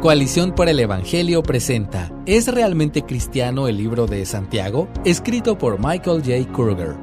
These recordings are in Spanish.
Coalición por el Evangelio presenta ¿Es realmente cristiano el libro de Santiago? Escrito por Michael J. Kruger.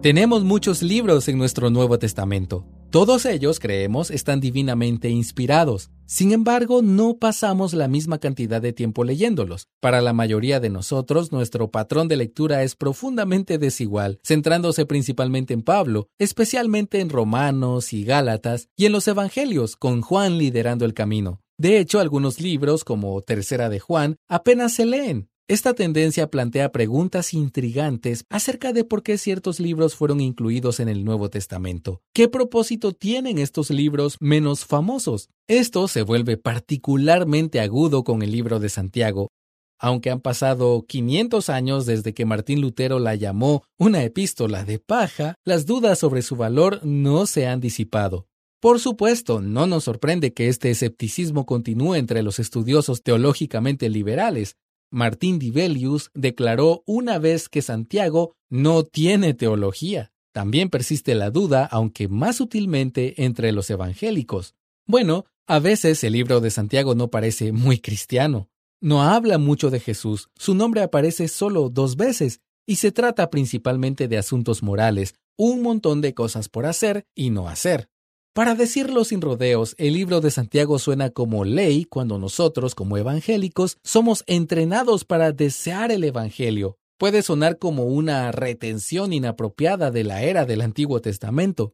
Tenemos muchos libros en nuestro Nuevo Testamento. Todos ellos, creemos, están divinamente inspirados. Sin embargo, no pasamos la misma cantidad de tiempo leyéndolos. Para la mayoría de nosotros, nuestro patrón de lectura es profundamente desigual, centrándose principalmente en Pablo, especialmente en Romanos y Gálatas, y en los Evangelios, con Juan liderando el camino. De hecho, algunos libros, como Tercera de Juan, apenas se leen. Esta tendencia plantea preguntas intrigantes acerca de por qué ciertos libros fueron incluidos en el Nuevo Testamento. ¿Qué propósito tienen estos libros menos famosos? Esto se vuelve particularmente agudo con el libro de Santiago. Aunque han pasado 500 años desde que Martín Lutero la llamó una epístola de paja, las dudas sobre su valor no se han disipado. Por supuesto, no nos sorprende que este escepticismo continúe entre los estudiosos teológicamente liberales. Martín Dibelius declaró una vez que Santiago no tiene teología. También persiste la duda, aunque más sutilmente, entre los evangélicos. Bueno, a veces el libro de Santiago no parece muy cristiano. No habla mucho de Jesús, su nombre aparece solo dos veces, y se trata principalmente de asuntos morales, un montón de cosas por hacer y no hacer. Para decirlo sin rodeos, el libro de Santiago suena como ley cuando nosotros, como evangélicos, somos entrenados para desear el Evangelio. Puede sonar como una retención inapropiada de la era del Antiguo Testamento.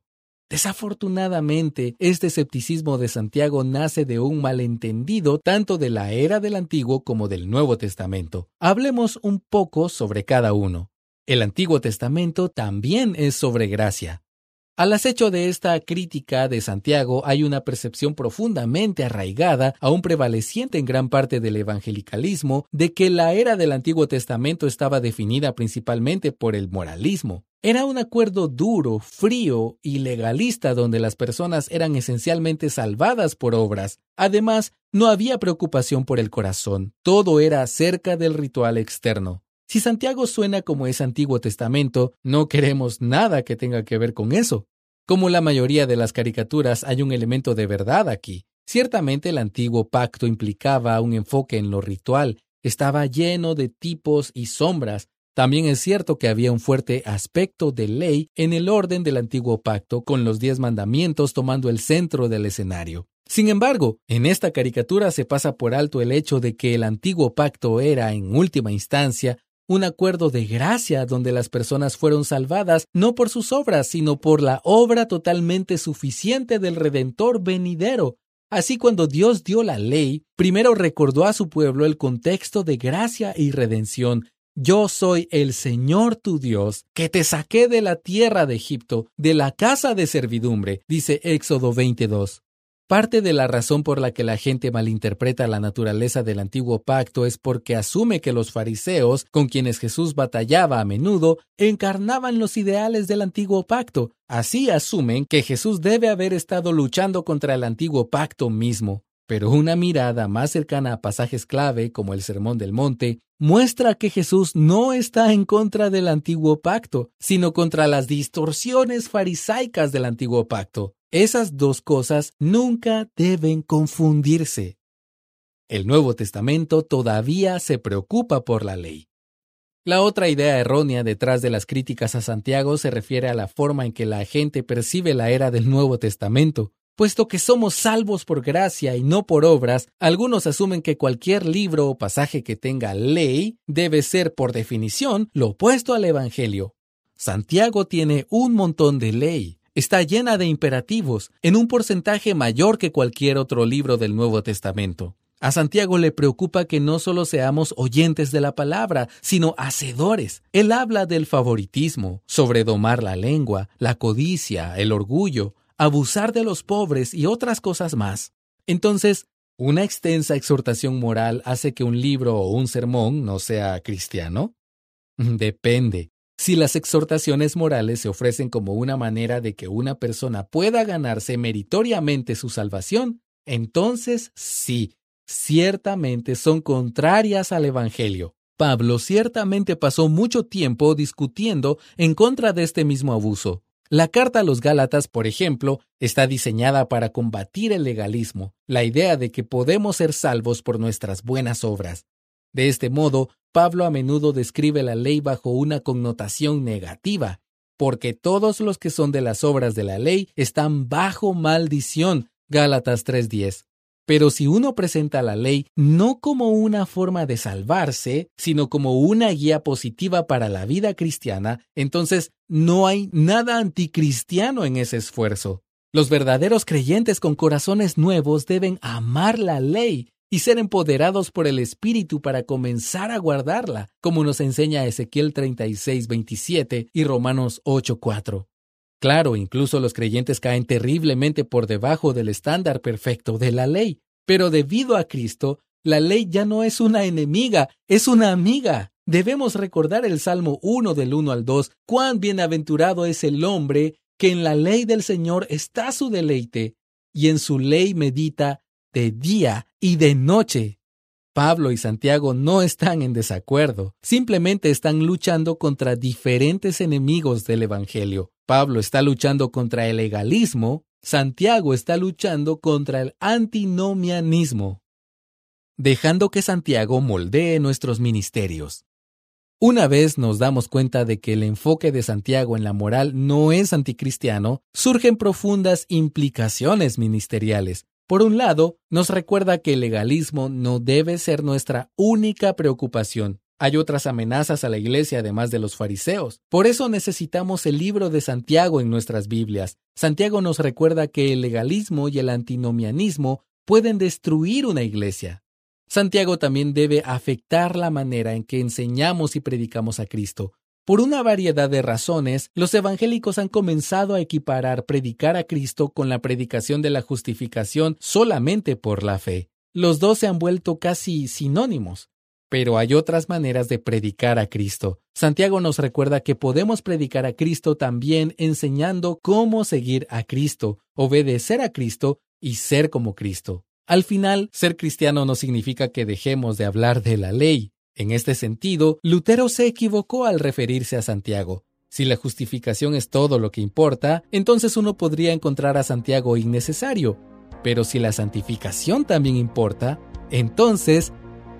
Desafortunadamente, este escepticismo de Santiago nace de un malentendido tanto de la era del Antiguo como del Nuevo Testamento. Hablemos un poco sobre cada uno. El Antiguo Testamento también es sobre gracia. Al acecho de esta crítica de Santiago hay una percepción profundamente arraigada, aún prevaleciente en gran parte del evangelicalismo, de que la era del Antiguo Testamento estaba definida principalmente por el moralismo. Era un acuerdo duro, frío y legalista donde las personas eran esencialmente salvadas por obras. Además, no había preocupación por el corazón, todo era acerca del ritual externo. Si Santiago suena como es Antiguo Testamento, no queremos nada que tenga que ver con eso. Como la mayoría de las caricaturas, hay un elemento de verdad aquí. Ciertamente el antiguo pacto implicaba un enfoque en lo ritual, estaba lleno de tipos y sombras. También es cierto que había un fuerte aspecto de ley en el orden del antiguo pacto, con los diez mandamientos tomando el centro del escenario. Sin embargo, en esta caricatura se pasa por alto el hecho de que el antiguo pacto era, en última instancia, un acuerdo de gracia donde las personas fueron salvadas no por sus obras, sino por la obra totalmente suficiente del Redentor venidero. Así cuando Dios dio la ley, primero recordó a su pueblo el contexto de gracia y redención. Yo soy el Señor tu Dios, que te saqué de la tierra de Egipto, de la casa de servidumbre, dice Éxodo 22. Parte de la razón por la que la gente malinterpreta la naturaleza del antiguo pacto es porque asume que los fariseos, con quienes Jesús batallaba a menudo, encarnaban los ideales del antiguo pacto. Así asumen que Jesús debe haber estado luchando contra el antiguo pacto mismo. Pero una mirada más cercana a pasajes clave como el Sermón del Monte muestra que Jesús no está en contra del antiguo pacto, sino contra las distorsiones farisaicas del antiguo pacto. Esas dos cosas nunca deben confundirse. El Nuevo Testamento todavía se preocupa por la ley. La otra idea errónea detrás de las críticas a Santiago se refiere a la forma en que la gente percibe la era del Nuevo Testamento. Puesto que somos salvos por gracia y no por obras, algunos asumen que cualquier libro o pasaje que tenga ley debe ser, por definición, lo opuesto al Evangelio. Santiago tiene un montón de ley. Está llena de imperativos, en un porcentaje mayor que cualquier otro libro del Nuevo Testamento. A Santiago le preocupa que no solo seamos oyentes de la palabra, sino hacedores. Él habla del favoritismo, sobre domar la lengua, la codicia, el orgullo, abusar de los pobres y otras cosas más. Entonces, ¿una extensa exhortación moral hace que un libro o un sermón no sea cristiano? Depende. Si las exhortaciones morales se ofrecen como una manera de que una persona pueda ganarse meritoriamente su salvación, entonces sí, ciertamente son contrarias al Evangelio. Pablo ciertamente pasó mucho tiempo discutiendo en contra de este mismo abuso. La carta a los Gálatas, por ejemplo, está diseñada para combatir el legalismo, la idea de que podemos ser salvos por nuestras buenas obras. De este modo, Pablo a menudo describe la ley bajo una connotación negativa, porque todos los que son de las obras de la ley están bajo maldición. Gálatas 3:10. Pero si uno presenta la ley no como una forma de salvarse, sino como una guía positiva para la vida cristiana, entonces no hay nada anticristiano en ese esfuerzo. Los verdaderos creyentes con corazones nuevos deben amar la ley y ser empoderados por el Espíritu para comenzar a guardarla, como nos enseña Ezequiel 36, 27 y Romanos 8, 4. Claro, incluso los creyentes caen terriblemente por debajo del estándar perfecto de la ley, pero debido a Cristo, la ley ya no es una enemiga, es una amiga. Debemos recordar el Salmo 1 del 1 al 2, cuán bienaventurado es el hombre que en la ley del Señor está su deleite, y en su ley medita de día y de noche. Pablo y Santiago no están en desacuerdo, simplemente están luchando contra diferentes enemigos del Evangelio. Pablo está luchando contra el legalismo, Santiago está luchando contra el antinomianismo, dejando que Santiago moldee nuestros ministerios. Una vez nos damos cuenta de que el enfoque de Santiago en la moral no es anticristiano, surgen profundas implicaciones ministeriales. Por un lado, nos recuerda que el legalismo no debe ser nuestra única preocupación. Hay otras amenazas a la iglesia además de los fariseos. Por eso necesitamos el libro de Santiago en nuestras Biblias. Santiago nos recuerda que el legalismo y el antinomianismo pueden destruir una iglesia. Santiago también debe afectar la manera en que enseñamos y predicamos a Cristo. Por una variedad de razones, los evangélicos han comenzado a equiparar predicar a Cristo con la predicación de la justificación solamente por la fe. Los dos se han vuelto casi sinónimos. Pero hay otras maneras de predicar a Cristo. Santiago nos recuerda que podemos predicar a Cristo también enseñando cómo seguir a Cristo, obedecer a Cristo y ser como Cristo. Al final, ser cristiano no significa que dejemos de hablar de la ley. En este sentido, Lutero se equivocó al referirse a Santiago. Si la justificación es todo lo que importa, entonces uno podría encontrar a Santiago innecesario. Pero si la santificación también importa, entonces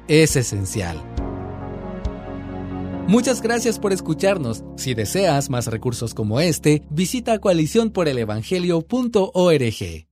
es esencial. Muchas gracias por escucharnos. Si deseas más recursos como este, visita coaliciónporelevangelio.org.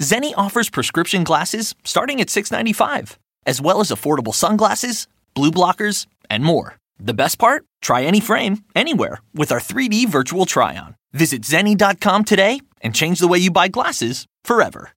Zenni offers prescription glasses starting at $6.95, as well as affordable sunglasses, blue blockers, and more. The best part? Try any frame, anywhere, with our 3D virtual try on. Visit Zenni.com today and change the way you buy glasses forever.